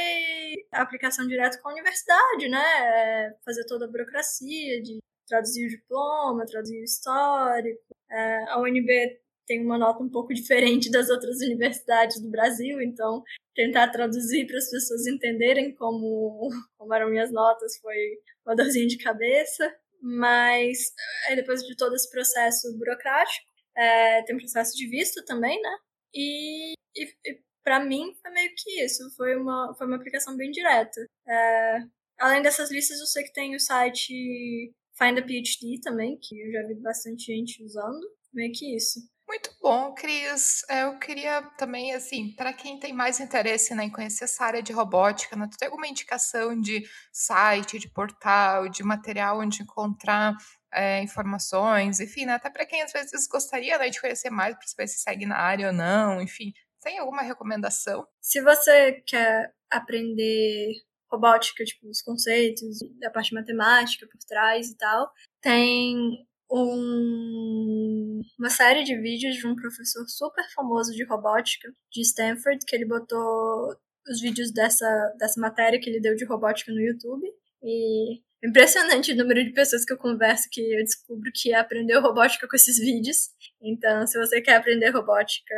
a aplicação direto com a universidade, né? É, fazer toda a burocracia de traduzir o diploma, traduzir o histórico. É, a UNB tem uma nota um pouco diferente das outras universidades do Brasil, então tentar traduzir para as pessoas entenderem como, como eram minhas notas foi uma dorzinha de cabeça. Mas aí depois de todo esse processo burocrático, é, tem um processo de visto também, né? E, e, e para mim foi meio que isso, foi uma, foi uma aplicação bem direta. É, além dessas listas, eu sei que tem o site Find a PhD também, que eu já vi bastante gente usando, meio que isso. Muito bom, Cris. É, eu queria também, assim, para quem tem mais interesse né, em conhecer essa área de robótica, né, tu tem alguma indicação de site, de portal, de material onde encontrar é, informações, enfim, né, até para quem às vezes gostaria né, de conhecer mais, para saber se segue na área ou não, enfim. Tem alguma recomendação? Se você quer aprender robótica, tipo, os conceitos, da parte matemática por trás e tal, tem um, uma série de vídeos de um professor super famoso de robótica de Stanford, que ele botou os vídeos dessa, dessa matéria que ele deu de robótica no YouTube. E é impressionante o número de pessoas que eu converso que eu descubro que aprendeu robótica com esses vídeos. Então, se você quer aprender robótica,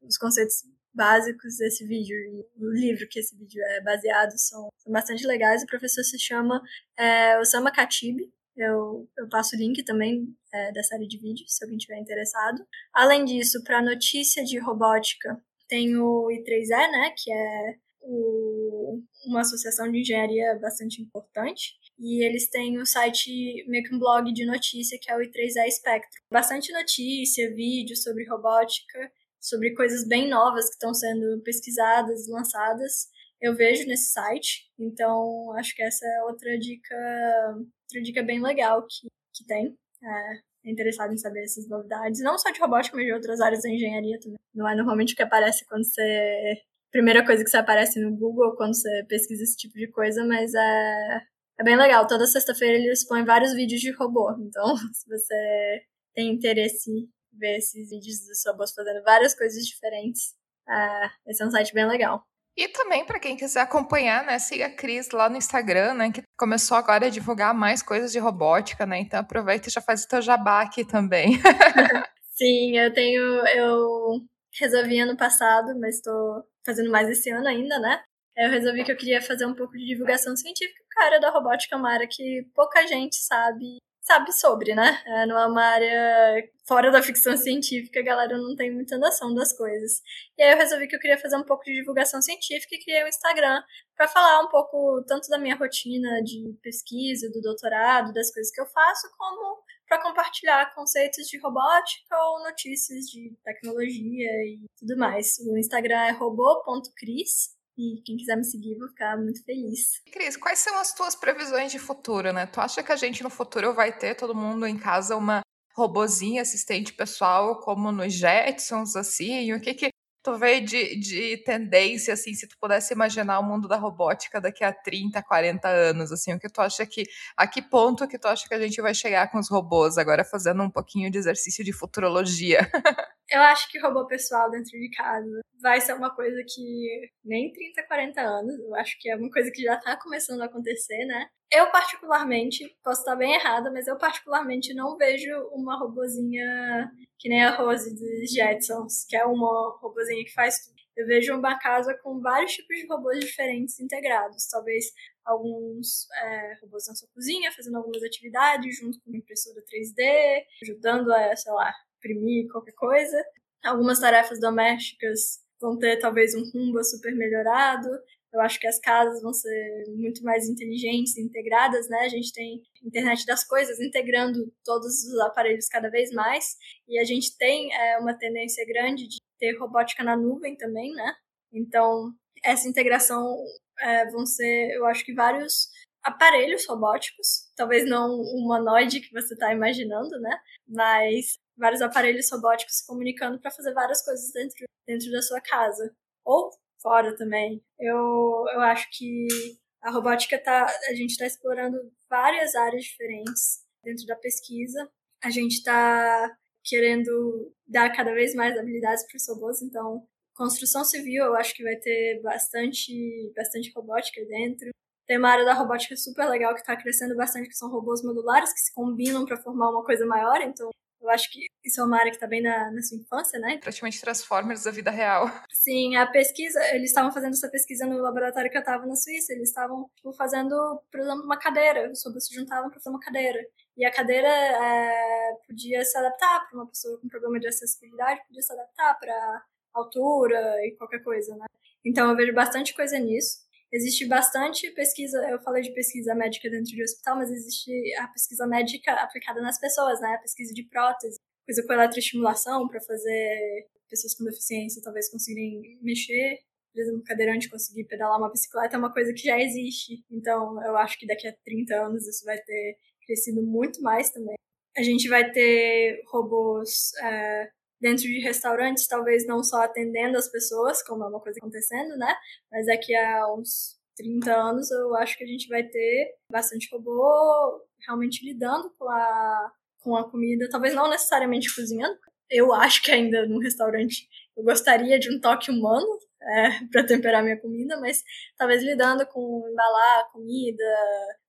os conceitos básicos desse vídeo e o livro que esse vídeo é baseado são, são bastante legais. O professor se chama é, Osama Khatib, eu, eu passo o link também é, da série de vídeos, se alguém tiver interessado. Além disso, para notícia de robótica, tem o I3E, né, que é o, uma associação de engenharia bastante importante. E eles têm o site, meio que um blog de notícia, que é o I3E Spectrum. Bastante notícia, vídeos sobre robótica, sobre coisas bem novas que estão sendo pesquisadas, lançadas eu vejo nesse site. Então, acho que essa é outra dica, outra dica bem legal que, que tem. É, é interessado em saber essas novidades, não só de robótica, mas de outras áreas da engenharia também. Não é normalmente o que aparece quando você. Primeira coisa que você aparece no Google quando você pesquisa esse tipo de coisa, mas é, é bem legal. Toda sexta-feira eles põem vários vídeos de robô. Então, se você tem interesse em ver esses vídeos dos robôs fazendo várias coisas diferentes, é, esse é um site bem legal. E também, para quem quiser acompanhar, né, siga a Cris lá no Instagram, né, que começou agora a divulgar mais coisas de robótica, né, então aproveita e já faz o teu jabá aqui também. Sim, eu tenho, eu resolvi ano passado, mas estou fazendo mais esse ano ainda, né, eu resolvi que eu queria fazer um pouco de divulgação científica, porque a área da robótica é uma área que pouca gente sabe sabe sobre, né? É, não é uma área fora da ficção científica, a galera não tem muita noção das coisas. E aí eu resolvi que eu queria fazer um pouco de divulgação científica e criei um Instagram para falar um pouco tanto da minha rotina de pesquisa, do doutorado, das coisas que eu faço, como para compartilhar conceitos de robótica ou notícias de tecnologia e tudo mais. O Instagram é robô.cris e quem quiser me seguir, vou ficar muito feliz. Cris, quais são as tuas previsões de futuro, né? Tu acha que a gente no futuro vai ter todo mundo em casa uma robozinha assistente pessoal como nos Jetsons, assim? O que que tu vê de, de tendência, assim, se tu pudesse imaginar o mundo da robótica daqui a 30, 40 anos, assim, o que tu acha que, a que ponto que tu acha que a gente vai chegar com os robôs, agora fazendo um pouquinho de exercício de futurologia? Eu acho que robô pessoal dentro de casa vai ser uma coisa que nem 30, 40 anos, eu acho que é uma coisa que já tá começando a acontecer, né? Eu, particularmente, posso estar bem errada, mas eu, particularmente, não vejo uma robozinha que nem a Rose dos Jetsons, que é uma robozinha que faz tudo. Eu vejo uma casa com vários tipos de robôs diferentes integrados. Talvez alguns é, robôs na sua cozinha, fazendo algumas atividades junto com uma impressora 3D, ajudando a, sei lá, imprimir qualquer coisa. Algumas tarefas domésticas vão ter talvez um rumbo super melhorado. Eu acho que as casas vão ser muito mais inteligentes integradas, né? A gente tem internet das coisas integrando todos os aparelhos cada vez mais. E a gente tem é, uma tendência grande de ter robótica na nuvem também, né? Então, essa integração é, vão ser, eu acho que vários aparelhos robóticos, talvez não o humanoide que você está imaginando, né? Mas vários aparelhos robóticos se comunicando para fazer várias coisas dentro, dentro da sua casa. Ou fora também. Eu, eu acho que a robótica tá. A gente está explorando várias áreas diferentes dentro da pesquisa. A gente está querendo dar cada vez mais habilidades para os robôs, então construção civil eu acho que vai ter bastante, bastante robótica dentro. Tem uma área da robótica super legal que está crescendo bastante, que são robôs modulares que se combinam para formar uma coisa maior. Então, eu acho que isso é uma área que está bem na, na, sua infância, né? Praticamente Transformers da vida real. Sim, a pesquisa, eles estavam fazendo essa pesquisa no laboratório que eu estava na Suíça. Eles estavam tipo, fazendo, por exemplo, uma cadeira. Os robôs se juntavam para fazer uma cadeira. E a cadeira é, podia se adaptar para uma pessoa com problema de acessibilidade, podia se adaptar para altura e qualquer coisa, né? Então eu vejo bastante coisa nisso. Existe bastante pesquisa, eu falei de pesquisa médica dentro de hospital, mas existe a pesquisa médica aplicada nas pessoas, né? A pesquisa de prótese, coisa com eletroestimulação para fazer pessoas com deficiência talvez conseguirem mexer. Por exemplo, cadeirante conseguir pedalar uma bicicleta é uma coisa que já existe. Então, eu acho que daqui a 30 anos isso vai ter crescido muito mais também. A gente vai ter robôs é, dentro de restaurantes, talvez não só atendendo as pessoas, como é uma coisa acontecendo, né? Mas daqui a uns 30 anos eu acho que a gente vai ter bastante robô realmente lidando com a, com a comida, talvez não necessariamente cozinhando. Eu acho que ainda num restaurante eu gostaria de um toque humano é, para temperar minha comida, mas talvez lidando com embalar comida,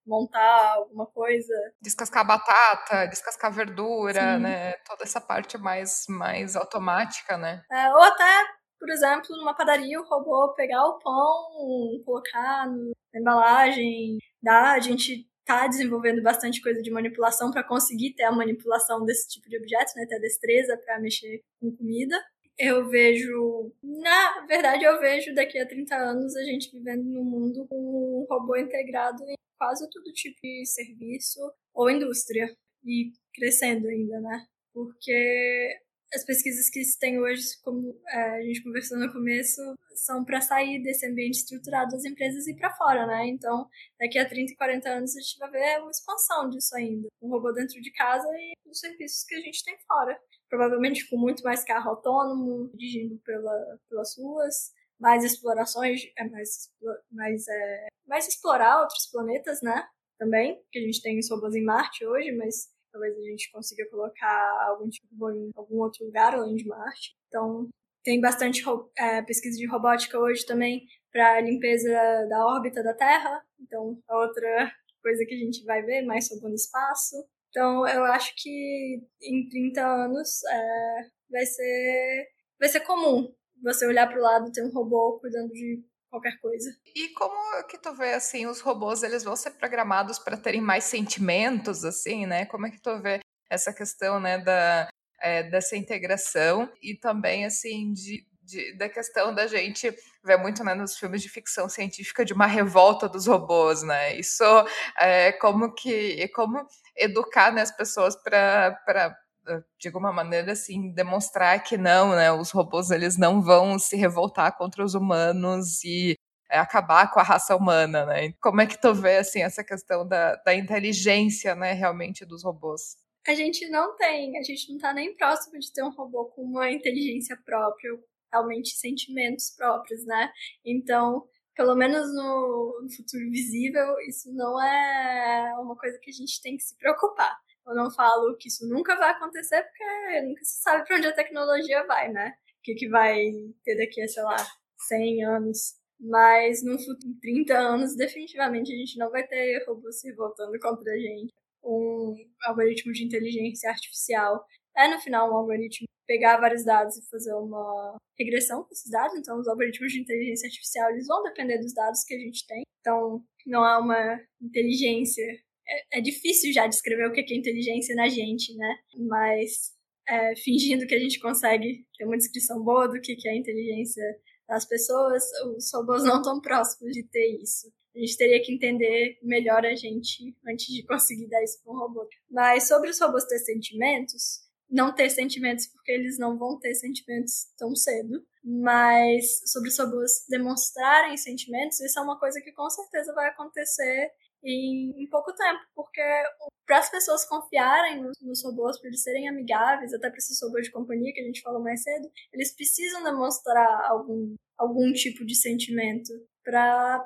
montar alguma coisa. Descascar batata, descascar verdura, Sim. né? Toda essa parte mais, mais automática, né? É, ou até, por exemplo, numa padaria, o robô pegar o pão, colocar na embalagem, dá, a gente tá desenvolvendo bastante coisa de manipulação para conseguir ter a manipulação desse tipo de objetos, né? Ter a destreza para mexer com comida eu vejo, na verdade, eu vejo daqui a 30 anos a gente vivendo num mundo com um robô integrado em quase todo tipo de serviço ou indústria e crescendo ainda, né? Porque as pesquisas que se tem hoje, como é, a gente conversou no começo, são para sair desse ambiente estruturado das empresas e para fora, né? Então, daqui a 30 e 40 anos a gente vai ver uma expansão disso ainda. Um robô dentro de casa e os serviços que a gente tem fora provavelmente com muito mais carro autônomo, dirigindo pela, pelas ruas, mais explorações, é mais, mais, é, mais explorar outros planetas, né? Também, que a gente tem os robôs em Marte hoje, mas talvez a gente consiga colocar algum tipo de robô em algum outro lugar além de Marte. Então, tem bastante é, pesquisa de robótica hoje também para limpeza da órbita da Terra. Então, é outra coisa que a gente vai ver mais sobre o espaço. Então, eu acho que em 30 anos é, vai ser vai ser comum você olhar para o lado ter um robô cuidando de qualquer coisa. E como que tu vê assim os robôs eles vão ser programados para terem mais sentimentos assim, né? Como é que tu vê essa questão, né, da é, dessa integração e também assim de de, da questão da gente ver muito né, nos filmes de ficção científica de uma revolta dos robôs, né? Isso é como que como educar né, as pessoas para de alguma maneira assim demonstrar que não, né? Os robôs eles não vão se revoltar contra os humanos e é, acabar com a raça humana, né? Como é que tu vê assim essa questão da, da inteligência, né, realmente dos robôs? A gente não tem, a gente não está nem próximo de ter um robô com uma inteligência própria, realmente sentimentos próprios, né? Então, pelo menos no, no futuro visível, isso não é uma coisa que a gente tem que se preocupar. Eu não falo que isso nunca vai acontecer, porque nunca se sabe para onde a tecnologia vai, né? O que, que vai ter daqui a, sei lá, 100 anos. Mas no futuro, 30 anos, definitivamente a gente não vai ter robôs se voltando contra a gente. Um algoritmo de inteligência artificial é, no final, um algoritmo pegar vários dados e fazer uma regressão com esses dados. Então, os algoritmos de inteligência artificial eles vão depender dos dados que a gente tem. Então, não há uma inteligência. É, é difícil já descrever o que é inteligência na gente, né? Mas é, fingindo que a gente consegue ter uma descrição boa do que é inteligência das pessoas, os robôs não estão próximos de ter isso. A gente teria que entender melhor a gente antes de conseguir dar isso para um robô. Mas sobre os robôs ter sentimentos, não ter sentimentos, porque eles não vão ter sentimentos tão cedo. Mas sobre os robôs demonstrarem sentimentos, isso é uma coisa que com certeza vai acontecer em, em pouco tempo, porque para as pessoas confiarem nos, robôs, para eles serem amigáveis, até para esses robôs de companhia que a gente falou mais cedo, eles precisam demonstrar algum, algum tipo de sentimento para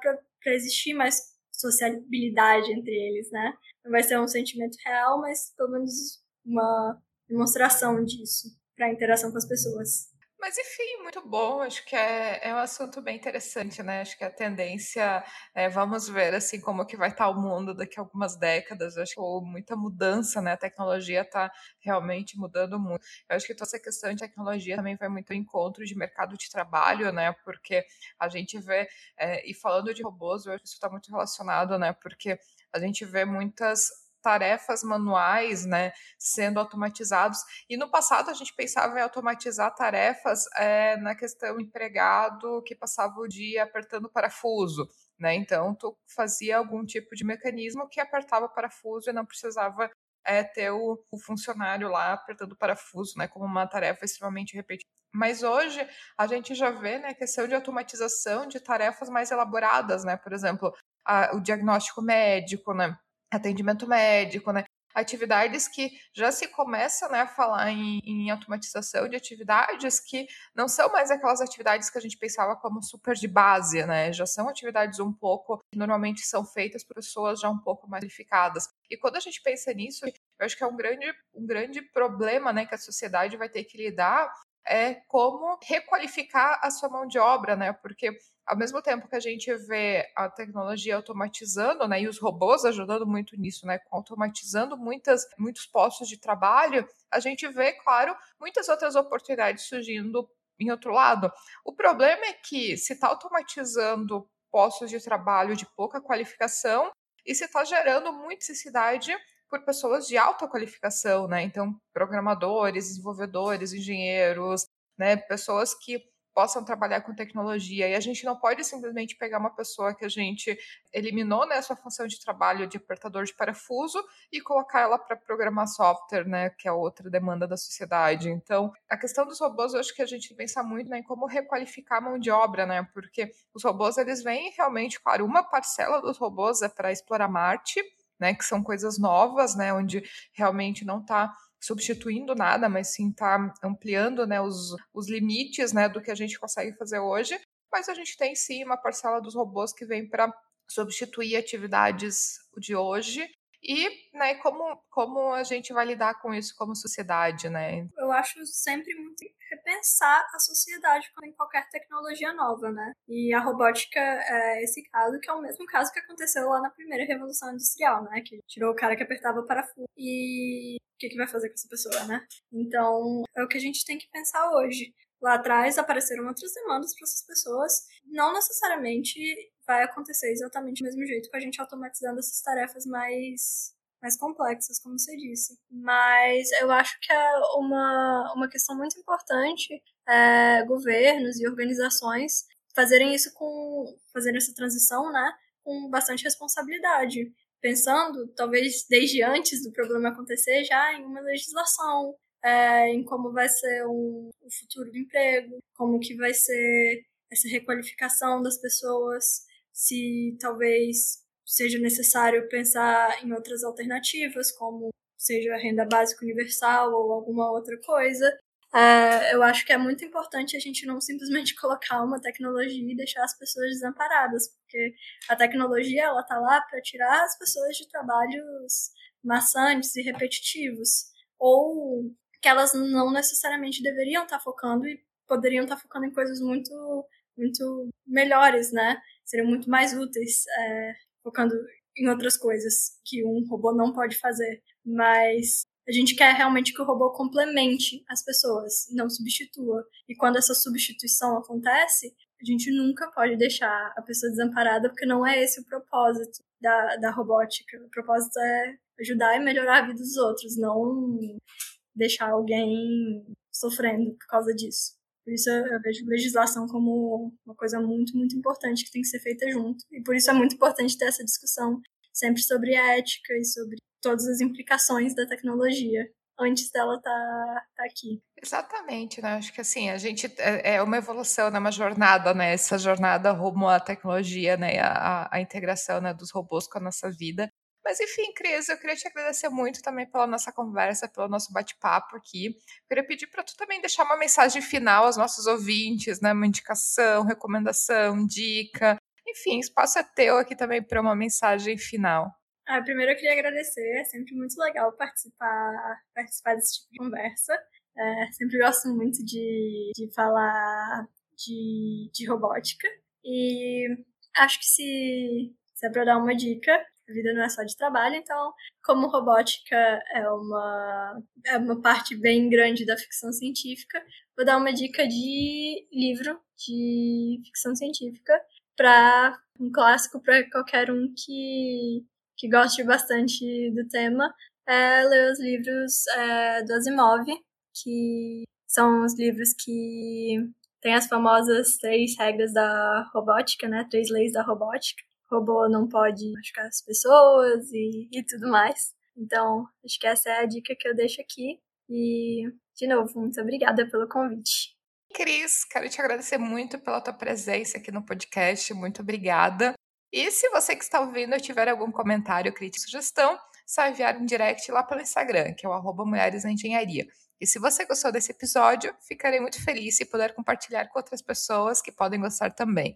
existir mais sociabilidade entre eles, né? Não vai ser um sentimento real, mas pelo menos uma demonstração disso para a interação com as pessoas. Mas enfim, muito bom. Acho que é, é um assunto bem interessante, né? Acho que a tendência, é, vamos ver assim como que vai estar o mundo daqui a algumas décadas. Acho que muita mudança, né? A tecnologia está realmente mudando muito. Eu acho que toda essa questão de tecnologia também vai muito ao encontro de mercado de trabalho, né? Porque a gente vê é, e falando de robôs, eu acho que isso está muito relacionado, né? Porque a gente vê muitas tarefas manuais, né, sendo automatizados. E no passado a gente pensava em automatizar tarefas é, na questão empregado que passava o dia apertando parafuso, né? Então tu fazia algum tipo de mecanismo que apertava parafuso e não precisava é ter o, o funcionário lá apertando parafuso, né, como uma tarefa extremamente repetitiva. Mas hoje a gente já vê né, a questão de automatização de tarefas mais elaboradas, né? Por exemplo, a, o diagnóstico médico, né? Atendimento médico, né? atividades que já se começa né, a falar em, em, automatização de atividades que não são mais aquelas atividades que a gente pensava como super de base, né? Já são atividades um pouco que normalmente são feitas por pessoas já um pouco mais qualificadas. E quando a gente pensa nisso, eu acho que é um grande, um grande problema né, que a sociedade vai ter que lidar é como requalificar a sua mão de obra, né? Porque ao mesmo tempo que a gente vê a tecnologia automatizando, né, e os robôs ajudando muito nisso, né, automatizando muitas, muitos postos de trabalho, a gente vê, claro, muitas outras oportunidades surgindo em outro lado. O problema é que se está automatizando postos de trabalho de pouca qualificação e se está gerando muita necessidade por pessoas de alta qualificação, né? Então, programadores, desenvolvedores, engenheiros, né? Pessoas que possam trabalhar com tecnologia. E a gente não pode simplesmente pegar uma pessoa que a gente eliminou né, sua função de trabalho de apertador de parafuso e colocar ela para programar software, né, que é outra demanda da sociedade. Então, a questão dos robôs, eu acho que a gente pensa muito né, em como requalificar a mão de obra, né, porque os robôs, eles vêm realmente, claro, uma parcela dos robôs é para explorar Marte, né, que são coisas novas, né, onde realmente não está substituindo nada, mas sim está ampliando né, os, os limites né, do que a gente consegue fazer hoje. Mas a gente tem sim uma parcela dos robôs que vem para substituir atividades de hoje e né, como, como a gente vai lidar com isso como sociedade, né? Eu acho sempre muito repensar a sociedade com qualquer tecnologia nova, né? E a robótica é esse caso, que é o mesmo caso que aconteceu lá na primeira Revolução Industrial, né? Que tirou o cara que apertava parafuso e o que, que vai fazer com essa pessoa, né? Então, é o que a gente tem que pensar hoje. Lá atrás apareceram outras demandas para essas pessoas, não necessariamente vai acontecer exatamente do mesmo jeito com a gente automatizando essas tarefas mais mais complexas, como você disse. Mas eu acho que é uma, uma questão muito importante é, governos e organizações fazerem isso com fazerem essa transição, né, com bastante responsabilidade, pensando talvez desde antes do problema acontecer já em uma legislação, é, em como vai ser o, o futuro do emprego, como que vai ser essa requalificação das pessoas, se talvez seja necessário pensar em outras alternativas, como seja a renda básica universal ou alguma outra coisa. É, eu acho que é muito importante a gente não simplesmente colocar uma tecnologia e deixar as pessoas desamparadas, porque a tecnologia ela tá lá para tirar as pessoas de trabalhos maçantes e repetitivos, ou que elas não necessariamente deveriam estar tá focando e poderiam estar tá focando em coisas muito muito melhores, né? Seriam muito mais úteis, é, focando em outras coisas que um robô não pode fazer. Mas a gente quer realmente que o robô complemente as pessoas, não substitua. E quando essa substituição acontece, a gente nunca pode deixar a pessoa desamparada, porque não é esse o propósito da, da robótica. O propósito é ajudar e melhorar a vida dos outros, não deixar alguém sofrendo por causa disso. Por isso eu vejo legislação como uma coisa muito, muito importante que tem que ser feita junto. E por isso é muito importante ter essa discussão sempre sobre ética e sobre todas as implicações da tecnologia antes dela estar tá, tá aqui. Exatamente, né? Acho que assim, a gente é, é uma evolução, né? uma jornada, né? Essa jornada rumo à tecnologia, né? A, a integração né? dos robôs com a nossa vida. Mas enfim, Cris, eu queria te agradecer muito também pela nossa conversa, pelo nosso bate-papo aqui. Eu queria pedir para tu também deixar uma mensagem final aos nossos ouvintes, né? Uma indicação, recomendação, dica. Enfim, espaço é teu aqui também para uma mensagem final. Ah, primeiro eu queria agradecer, é sempre muito legal participar, participar desse tipo de conversa. É, sempre gosto muito de, de falar de, de robótica. E acho que se, se é para dar uma dica, a vida não é só de trabalho, então, como robótica é uma, é uma parte bem grande da ficção científica, vou dar uma dica de livro de ficção científica para um clássico para qualquer um que, que goste bastante do tema, é ler os livros é, do Asimov, que são os livros que têm as famosas três regras da robótica, né? Três leis da robótica robô não pode machucar as pessoas e, e tudo mais. Então, acho que essa é a dica que eu deixo aqui. E, de novo, muito obrigada pelo convite. Cris, quero te agradecer muito pela tua presença aqui no podcast. Muito obrigada. E se você que está ouvindo tiver algum comentário, crítica, sugestão, só enviar um direct lá pelo Instagram, que é o arroba Mulheres na Engenharia. E se você gostou desse episódio, ficarei muito feliz se puder compartilhar com outras pessoas que podem gostar também.